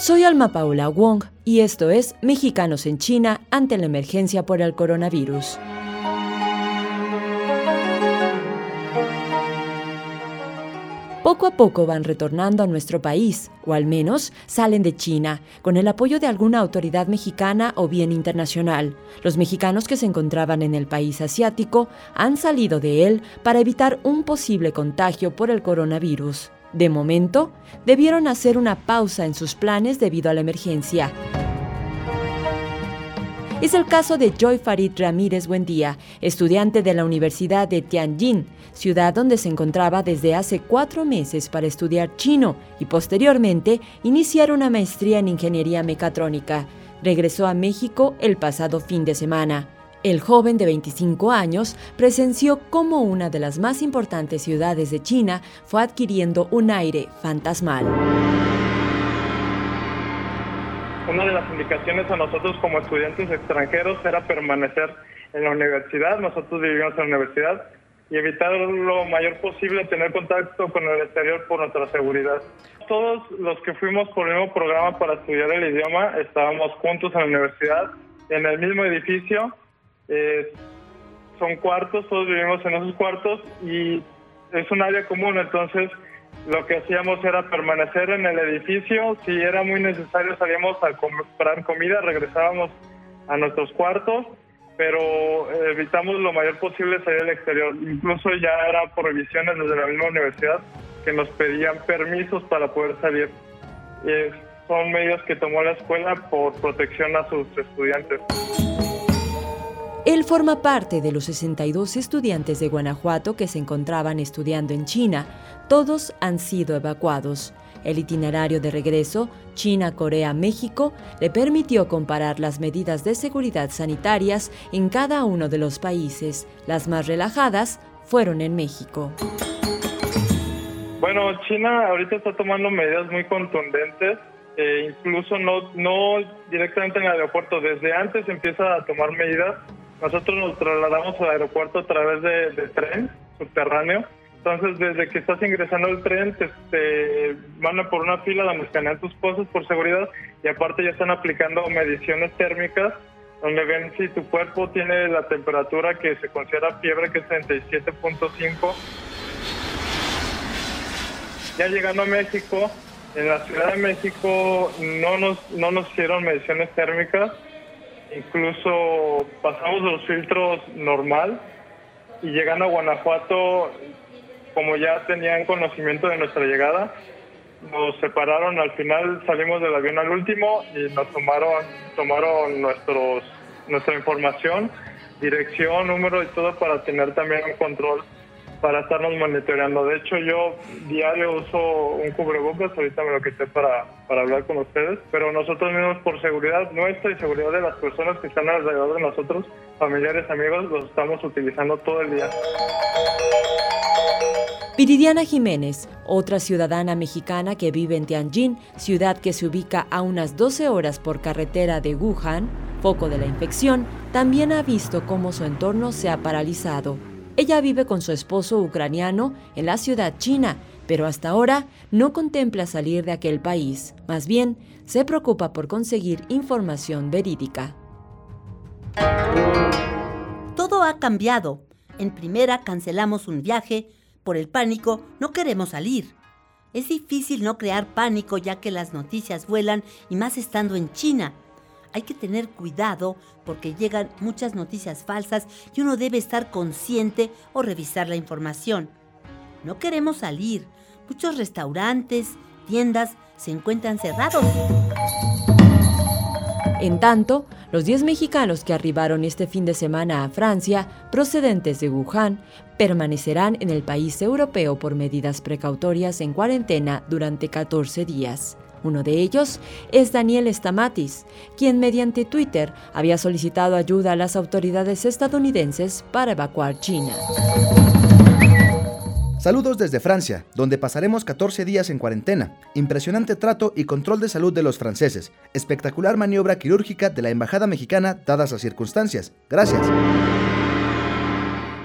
Soy Alma Paula Wong y esto es Mexicanos en China ante la emergencia por el coronavirus. Poco a poco van retornando a nuestro país, o al menos salen de China, con el apoyo de alguna autoridad mexicana o bien internacional. Los mexicanos que se encontraban en el país asiático han salido de él para evitar un posible contagio por el coronavirus. De momento, debieron hacer una pausa en sus planes debido a la emergencia. Es el caso de Joy Farid Ramírez Buendía, estudiante de la Universidad de Tianjin, ciudad donde se encontraba desde hace cuatro meses para estudiar chino y posteriormente iniciar una maestría en ingeniería mecatrónica. Regresó a México el pasado fin de semana. El joven de 25 años presenció cómo una de las más importantes ciudades de China fue adquiriendo un aire fantasmal. Una de las indicaciones a nosotros como estudiantes extranjeros era permanecer en la universidad. Nosotros vivimos en la universidad y evitar lo mayor posible tener contacto con el exterior por nuestra seguridad. Todos los que fuimos por el mismo programa para estudiar el idioma estábamos juntos en la universidad, en el mismo edificio eh, son cuartos, todos vivimos en esos cuartos y es un área común, entonces lo que hacíamos era permanecer en el edificio, si era muy necesario salíamos a comprar comida, regresábamos a nuestros cuartos, pero evitamos lo mayor posible salir al exterior. Incluso ya era por revisiones desde la misma universidad que nos pedían permisos para poder salir. son medios que tomó la escuela por protección a sus estudiantes. Él forma parte de los 62 estudiantes de Guanajuato que se encontraban estudiando en China. Todos han sido evacuados. El itinerario de regreso, China, Corea, México, le permitió comparar las medidas de seguridad sanitarias en cada uno de los países. Las más relajadas fueron en México. Bueno, China ahorita está tomando medidas muy contundentes, eh, incluso no, no directamente en el aeropuerto, desde antes empieza a tomar medidas nosotros nos trasladamos al aeropuerto a través de, tren subterráneo. Entonces, desde que estás ingresando al tren, te, te mandan por una fila donde escanean tus cosas por seguridad y aparte ya están aplicando mediciones térmicas donde ven si tu cuerpo tiene la temperatura que se considera fiebre, que es 37.5. Ya llegando a México, en la Ciudad de México no nos, no nos hicieron mediciones térmicas, Incluso pasamos los filtros normal y llegando a Guanajuato, como ya tenían conocimiento de nuestra llegada, nos separaron. Al final salimos del avión al último y nos tomaron, tomaron nuestros, nuestra información, dirección, número y todo para tener también un control para estarnos monitoreando. De hecho, yo diario uso un cubrebocas, ahorita me lo quité para, para hablar con ustedes, pero nosotros mismos por seguridad nuestra y seguridad de las personas que están alrededor de nosotros, familiares, amigos, los estamos utilizando todo el día. Viridiana Jiménez, otra ciudadana mexicana que vive en Tianjin, ciudad que se ubica a unas 12 horas por carretera de Wuhan, foco de la infección, también ha visto cómo su entorno se ha paralizado. Ella vive con su esposo ucraniano en la ciudad china, pero hasta ahora no contempla salir de aquel país. Más bien, se preocupa por conseguir información verídica. Todo ha cambiado. En primera cancelamos un viaje. Por el pánico no queremos salir. Es difícil no crear pánico ya que las noticias vuelan y más estando en China hay que tener cuidado porque llegan muchas noticias falsas y uno debe estar consciente o revisar la información. No queremos salir. Muchos restaurantes, tiendas se encuentran cerrados. En tanto, los 10 mexicanos que arribaron este fin de semana a Francia, procedentes de Wuhan, permanecerán en el país europeo por medidas precautorias en cuarentena durante 14 días. Uno de ellos es Daniel Stamatis, quien mediante Twitter había solicitado ayuda a las autoridades estadounidenses para evacuar China. Saludos desde Francia, donde pasaremos 14 días en cuarentena. Impresionante trato y control de salud de los franceses. Espectacular maniobra quirúrgica de la Embajada Mexicana dadas las circunstancias. Gracias.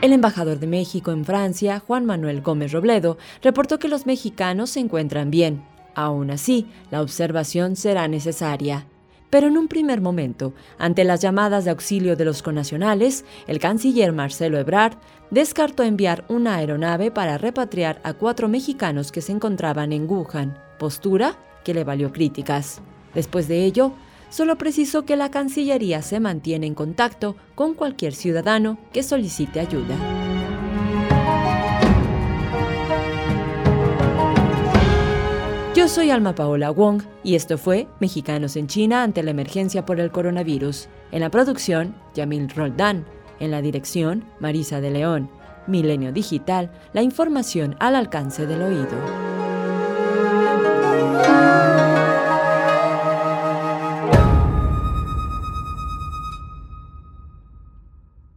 El embajador de México en Francia, Juan Manuel Gómez Robledo, reportó que los mexicanos se encuentran bien, Aún así, la observación será necesaria. Pero en un primer momento, ante las llamadas de auxilio de los conacionales, el canciller Marcelo Ebrard descartó enviar una aeronave para repatriar a cuatro mexicanos que se encontraban en Wuhan, postura que le valió críticas. Después de ello, solo precisó que la Cancillería se mantiene en contacto con cualquier ciudadano que solicite ayuda. Yo soy Alma Paola Wong y esto fue Mexicanos en China ante la emergencia por el coronavirus. En la producción, Yamil Roldán. En la dirección, Marisa de León. Milenio Digital, la información al alcance del oído.